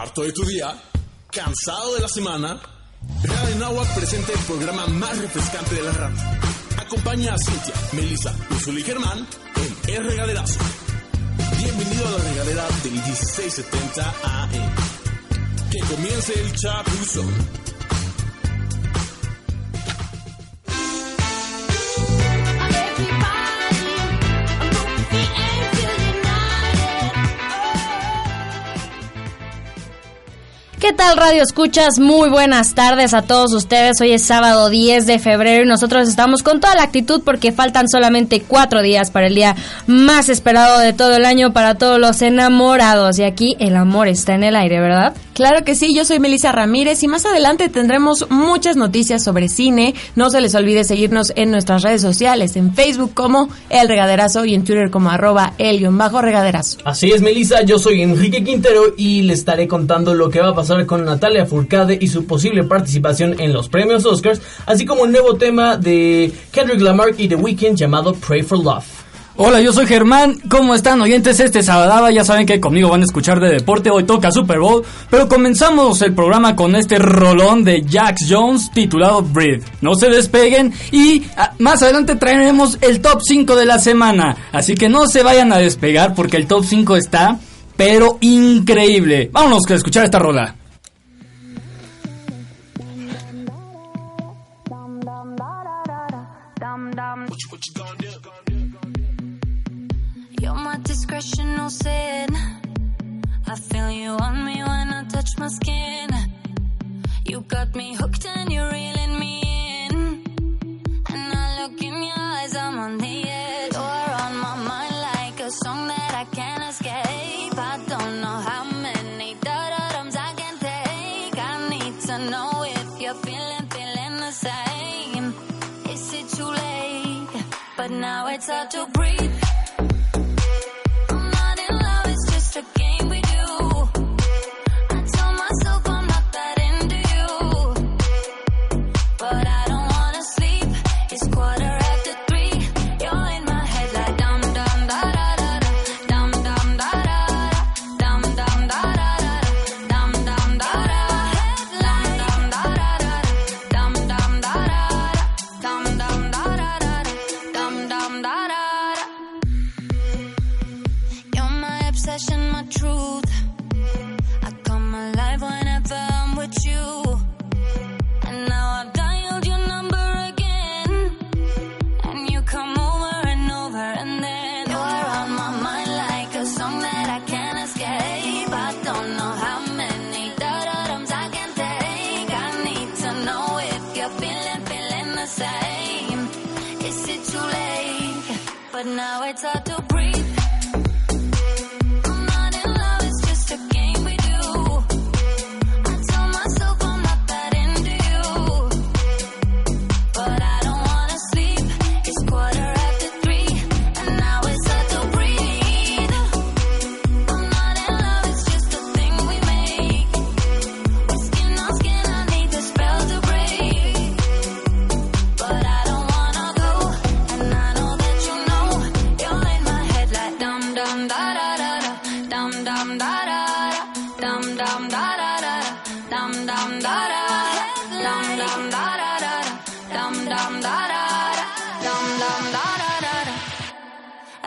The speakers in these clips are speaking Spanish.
¿Harto de tu día? ¿Cansado de la semana? Radio Nahuatl presenta el programa más refrescante de la radio. Acompaña a Cintia, Melissa, Ursula y Germán en El Regaderazo. Bienvenido a la regadera del 1670 AM. Que comience el chapuzón. ¿Qué tal Radio Escuchas? Muy buenas tardes a todos ustedes. Hoy es sábado 10 de febrero y nosotros estamos con toda la actitud porque faltan solamente cuatro días para el día más esperado de todo el año para todos los enamorados. Y aquí el amor está en el aire, ¿verdad? Claro que sí, yo soy Melissa Ramírez y más adelante tendremos muchas noticias sobre cine. No se les olvide seguirnos en nuestras redes sociales, en Facebook como El Regaderazo y en Twitter como arroba el-regaderazo. Así es, Melissa, yo soy Enrique Quintero y le estaré contando lo que va a pasar con Natalia Furcade y su posible participación en los premios Oscars, así como el nuevo tema de Kendrick Lamar y The Weeknd llamado Pray for Love. Hola, yo soy Germán. ¿Cómo están oyentes? Este sábado ya saben que conmigo van a escuchar de deporte. Hoy toca Super Bowl. Pero comenzamos el programa con este rolón de Jax Jones titulado Breathe. No se despeguen y ah, más adelante traeremos el top 5 de la semana. Así que no se vayan a despegar porque el top 5 está, pero increíble. Vámonos a escuchar esta rola. You're my discretion, no sin. I feel you on me when I touch my skin. You got me hooked and you're reeling me in. And I look in your eyes, I'm on the But now it's hard to breathe.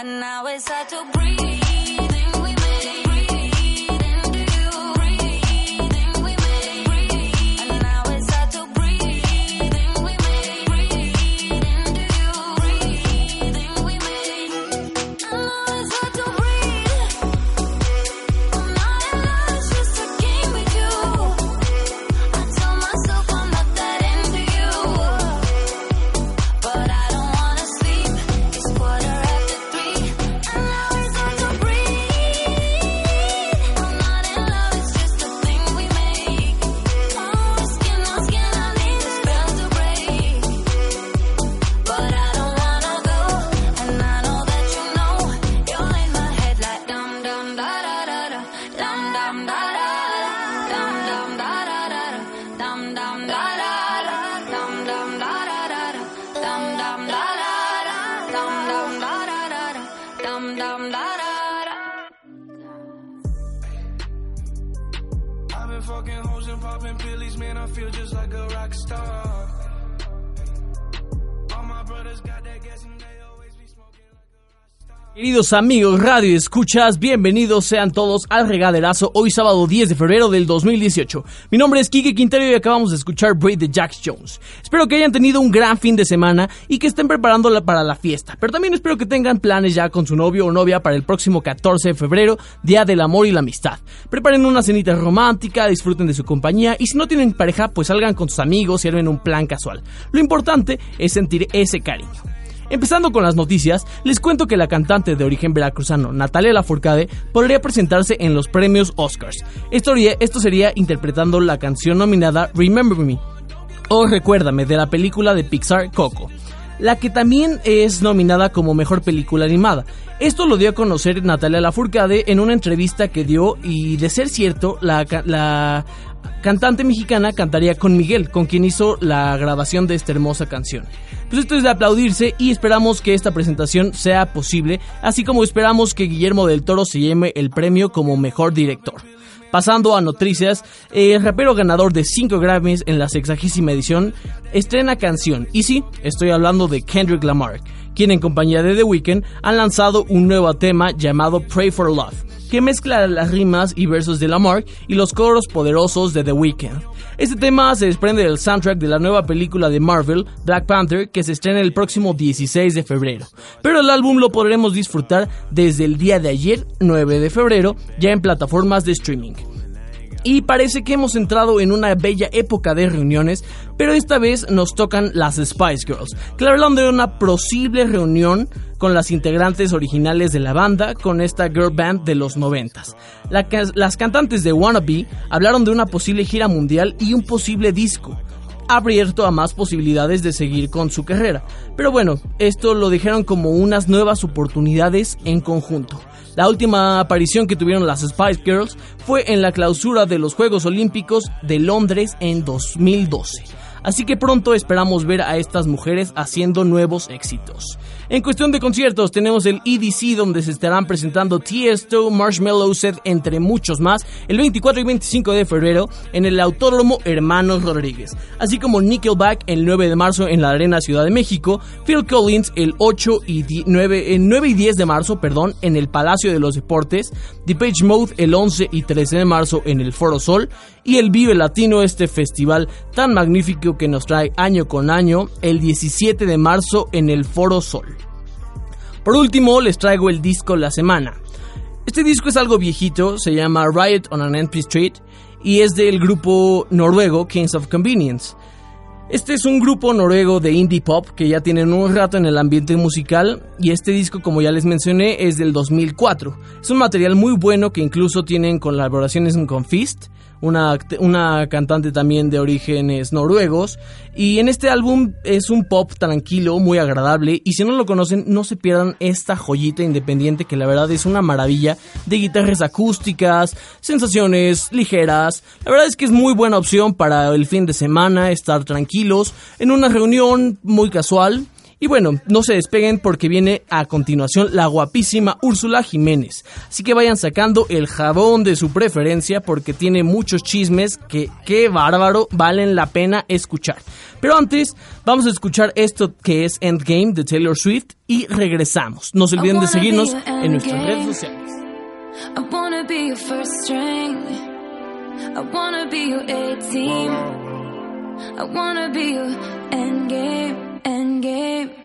And now it's hard to breathe. Queridos amigos Radio Escuchas, bienvenidos sean todos al regaderazo hoy sábado 10 de febrero del 2018. Mi nombre es Kike Quintero y acabamos de escuchar Braid de Jax Jones. Espero que hayan tenido un gran fin de semana y que estén preparándola para la fiesta, pero también espero que tengan planes ya con su novio o novia para el próximo 14 de febrero, Día del Amor y la Amistad. Preparen una cenita romántica, disfruten de su compañía y si no tienen pareja, pues salgan con sus amigos y armen un plan casual. Lo importante es sentir ese cariño. Empezando con las noticias, les cuento que la cantante de origen veracruzano Natalia Lafourcade podría presentarse en los premios Oscars. Esto, sería interpretando la canción nominada Remember Me o Recuérdame de la película de Pixar Coco, la que también es nominada como mejor película animada. Esto lo dio a conocer Natalia Lafourcade en una entrevista que dio y de ser cierto, la, la cantante mexicana cantaría con Miguel, con quien hizo la grabación de esta hermosa canción. Pues esto es de aplaudirse y esperamos que esta presentación sea posible, así como esperamos que Guillermo del Toro se llame el premio como mejor director. Pasando a noticias, el rapero ganador de 5 Grammys en la sexagésima edición estrena canción. Y sí, estoy hablando de Kendrick Lamar, quien en compañía de The Weeknd han lanzado un nuevo tema llamado Pray for Love, que mezcla las rimas y versos de Lamar y los coros poderosos de The Weeknd. Este tema se desprende del soundtrack de la nueva película de Marvel, Black Panther, que se estrena el próximo 16 de febrero. Pero el álbum lo podremos disfrutar desde el día de ayer, 9 de febrero, ya en plataformas de streaming. Y parece que hemos entrado en una bella época de reuniones, pero esta vez nos tocan las Spice Girls, que hablan de una posible reunión con las integrantes originales de la banda con esta girl band de los noventas. Las cantantes de Wannabe hablaron de una posible gira mundial y un posible disco abierto a más posibilidades de seguir con su carrera. Pero bueno, esto lo dijeron como unas nuevas oportunidades en conjunto. La última aparición que tuvieron las Spice Girls fue en la clausura de los Juegos Olímpicos de Londres en 2012. Así que pronto esperamos ver a estas mujeres haciendo nuevos éxitos. En cuestión de conciertos, tenemos el EDC donde se estarán presentando Tiesto, Marshmallow Set, entre muchos más, el 24 y 25 de febrero en el Autódromo Hermanos Rodríguez, así como Nickelback el 9 de marzo en la Arena Ciudad de México, Phil Collins el 8 y di- 9, el 9 y 10 de marzo, perdón, en el Palacio de los Deportes, Depeche Mode el 11 y 13 de marzo en el Foro Sol y el Vive Latino, este festival tan magnífico que nos trae año con año, el 17 de marzo en el Foro Sol. Por último, les traigo el disco La Semana. Este disco es algo viejito, se llama Riot on an Empty Street y es del grupo noruego Kings of Convenience. Este es un grupo noruego de indie pop que ya tienen un rato en el ambiente musical y este disco, como ya les mencioné, es del 2004. Es un material muy bueno que incluso tienen colaboraciones con Fist, una, una cantante también de orígenes noruegos. Y en este álbum es un pop tranquilo, muy agradable. Y si no lo conocen, no se pierdan esta joyita independiente que la verdad es una maravilla de guitarras acústicas, sensaciones ligeras. La verdad es que es muy buena opción para el fin de semana, estar tranquilos, en una reunión muy casual. Y bueno, no se despeguen porque viene a continuación la guapísima Úrsula Jiménez. Así que vayan sacando el jabón de su preferencia porque tiene muchos chismes que, qué bárbaro, valen la pena escuchar. Pero antes, vamos a escuchar esto que es Endgame de Taylor Swift y regresamos. No se olviden de seguirnos en nuestras redes sociales. I wanna be your first string. I wanna be your A team. I wanna be your end game, end game.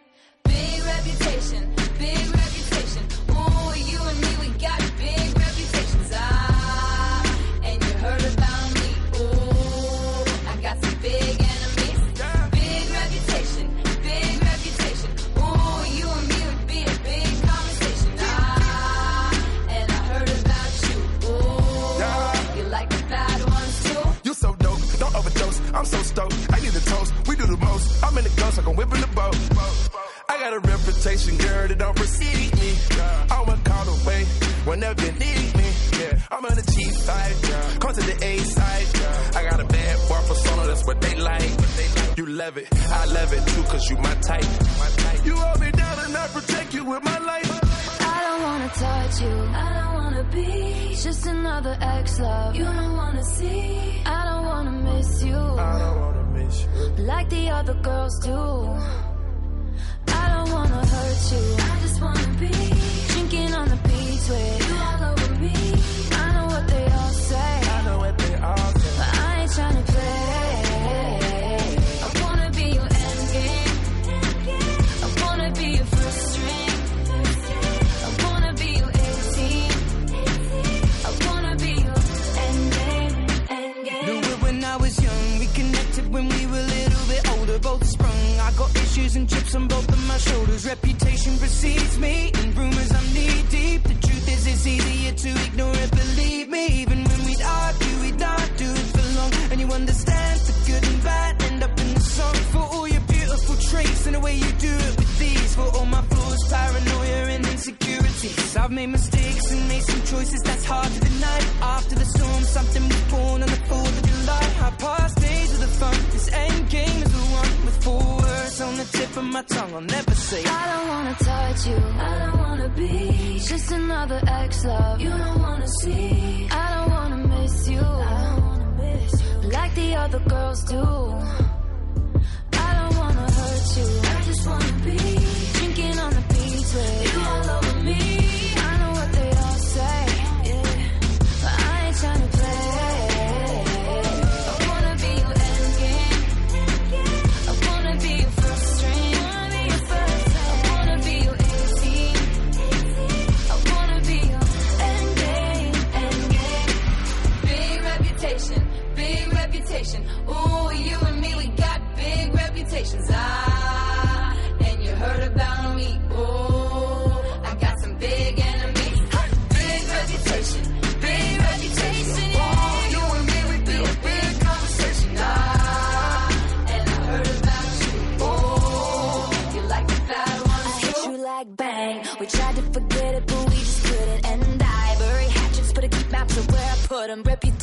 I'm in the ghost, like I'm whipping the boat. I got a reputation, girl, that don't precede me. I'm a call away whenever you need me. Yeah, I'm on the cheap side. Come to the A side. I got a bad boy persona, that's what they like. You love it, I love it too, cause you my type. You hold me down and I protect you with my life. I don't wanna touch you. I don't wanna be just another ex love. You don't wanna see like the other girls do. Both sprung. I got issues and chips on both of my shoulders. Reputation precedes another ex love. You don't wanna see. I don't wanna miss you. I don't wanna miss you like the other girls do. I don't wanna hurt you. I just wanna be drinking on the beach with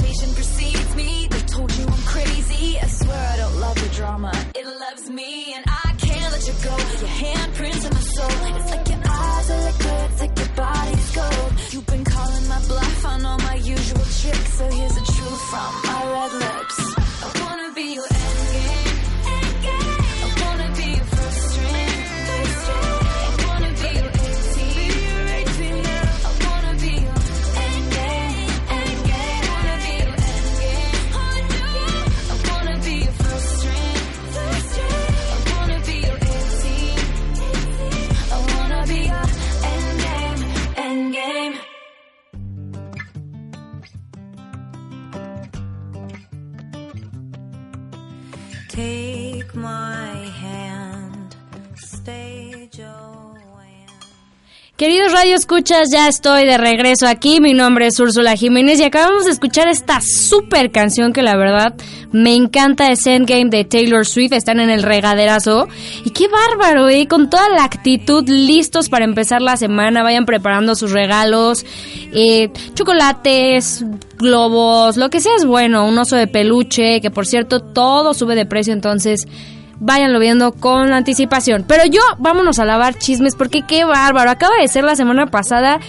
Reputation precedes me. They told you I'm crazy. I swear I don't love the drama. It loves me, and I can't let you go. Your handprints in my soul. It's like your eyes are liquid, it's like your body's gold. You've been calling my bluff on all my usual tricks. So here's the truth from my red lips. I wanna be your endgame. Queridos Radio Escuchas, ya estoy de regreso aquí. Mi nombre es Úrsula Jiménez y acabamos de escuchar esta super canción que la verdad me encanta. Es Endgame de Taylor Swift. Están en el regaderazo. Y qué bárbaro, ¿eh? Con toda la actitud, listos para empezar la semana. Vayan preparando sus regalos, eh, chocolates, globos, lo que sea es bueno. Un oso de peluche, que por cierto todo sube de precio, entonces váyanlo viendo con anticipación. Pero yo, vámonos a lavar chismes porque qué bárbaro. Acaba de ser la semana pasada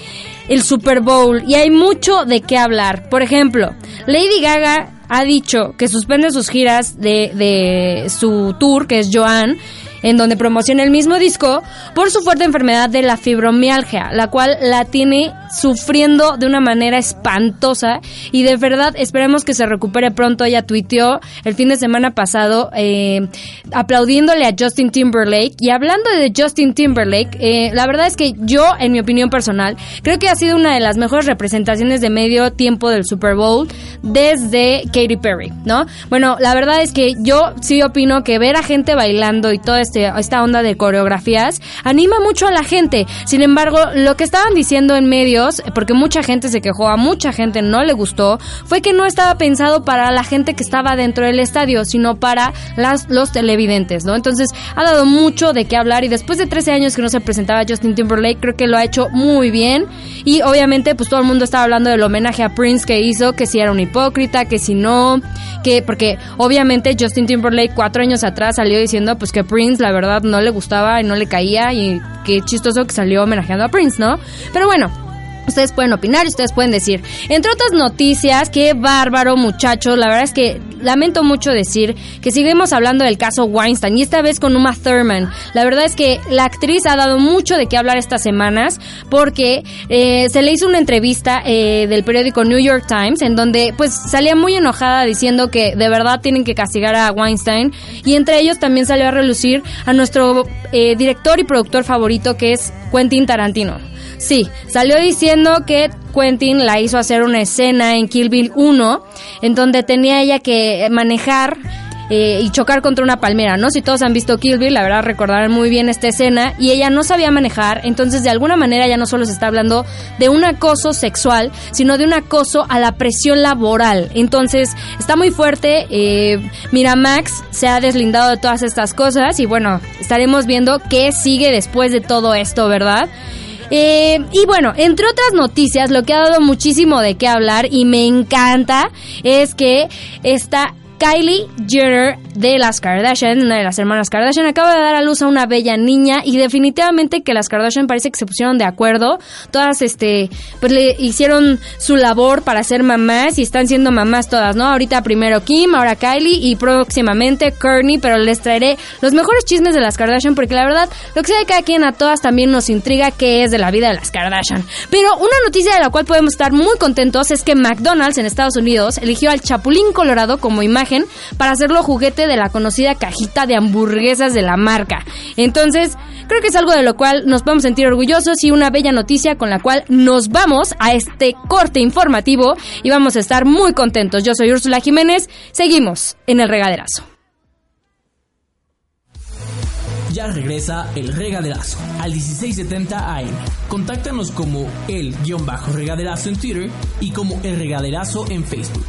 el Super Bowl y hay mucho de qué hablar. Por ejemplo, Lady Gaga ha dicho que suspende sus giras de, de su tour, que es Joan, en donde promociona el mismo disco por su fuerte enfermedad de la fibromialgia, la cual la tiene sufriendo de una manera espantosa y de verdad esperemos que se recupere pronto. Ella tuiteó el fin de semana pasado eh, aplaudiéndole a Justin Timberlake y hablando de Justin Timberlake, eh, la verdad es que yo, en mi opinión personal, creo que ha sido una de las mejores representaciones de medio tiempo del Super Bowl desde Katy Perry, ¿no? Bueno, la verdad es que yo sí opino que ver a gente bailando y toda este, esta onda de coreografías anima mucho a la gente. Sin embargo, lo que estaban diciendo en porque mucha gente se quejó, a mucha gente no le gustó, fue que no estaba pensado para la gente que estaba dentro del estadio, sino para las, los televidentes, ¿no? Entonces, ha dado mucho de qué hablar y después de 13 años que no se presentaba Justin Timberlake, creo que lo ha hecho muy bien. Y obviamente, pues todo el mundo estaba hablando del homenaje a Prince que hizo, que si era un hipócrita, que si no, que porque obviamente Justin Timberlake cuatro años atrás salió diciendo pues que Prince la verdad no le gustaba y no le caía y qué chistoso que salió homenajeando a Prince, ¿no? Pero bueno, Ustedes pueden opinar y ustedes pueden decir. Entre otras noticias, qué bárbaro, muchachos. La verdad es que lamento mucho decir que seguimos hablando del caso Weinstein y esta vez con Uma Thurman. La verdad es que la actriz ha dado mucho de qué hablar estas semanas porque eh, se le hizo una entrevista eh, del periódico New York Times en donde pues salía muy enojada diciendo que de verdad tienen que castigar a Weinstein y entre ellos también salió a relucir a nuestro eh, director y productor favorito que es Quentin Tarantino. Sí, salió diciendo que Quentin la hizo hacer una escena en Kill Bill 1 en donde tenía ella que manejar eh, y chocar contra una palmera, ¿no? Si todos han visto Kill Bill, la verdad recordarán muy bien esta escena y ella no sabía manejar, entonces de alguna manera ya no solo se está hablando de un acoso sexual, sino de un acoso a la presión laboral. Entonces está muy fuerte, eh, Miramax se ha deslindado de todas estas cosas y bueno, estaremos viendo qué sigue después de todo esto, ¿verdad? Eh, y bueno, entre otras noticias, lo que ha dado muchísimo de qué hablar y me encanta es que esta Kylie Jenner de las Kardashian, una de las hermanas Kardashian, acaba de dar a luz a una bella niña y definitivamente que las Kardashian parece que se pusieron de acuerdo. Todas, este, pues le hicieron su labor para ser mamás y están siendo mamás todas, ¿no? Ahorita primero Kim, ahora Kylie y próximamente Kourtney, pero les traeré los mejores chismes de las Kardashian porque la verdad, lo que sea de cada quien a todas también nos intriga qué es de la vida de las Kardashian. Pero una noticia de la cual podemos estar muy contentos es que McDonald's en Estados Unidos eligió al Chapulín Colorado como imagen para hacerlo juguete de la conocida cajita de hamburguesas de la marca. Entonces, creo que es algo de lo cual nos podemos sentir orgullosos y una bella noticia con la cual nos vamos a este corte informativo y vamos a estar muy contentos. Yo soy Úrsula Jiménez, seguimos en el regaderazo. Ya regresa el regaderazo al 1670 AM. Contáctanos como el-regaderazo en Twitter y como el regaderazo en Facebook.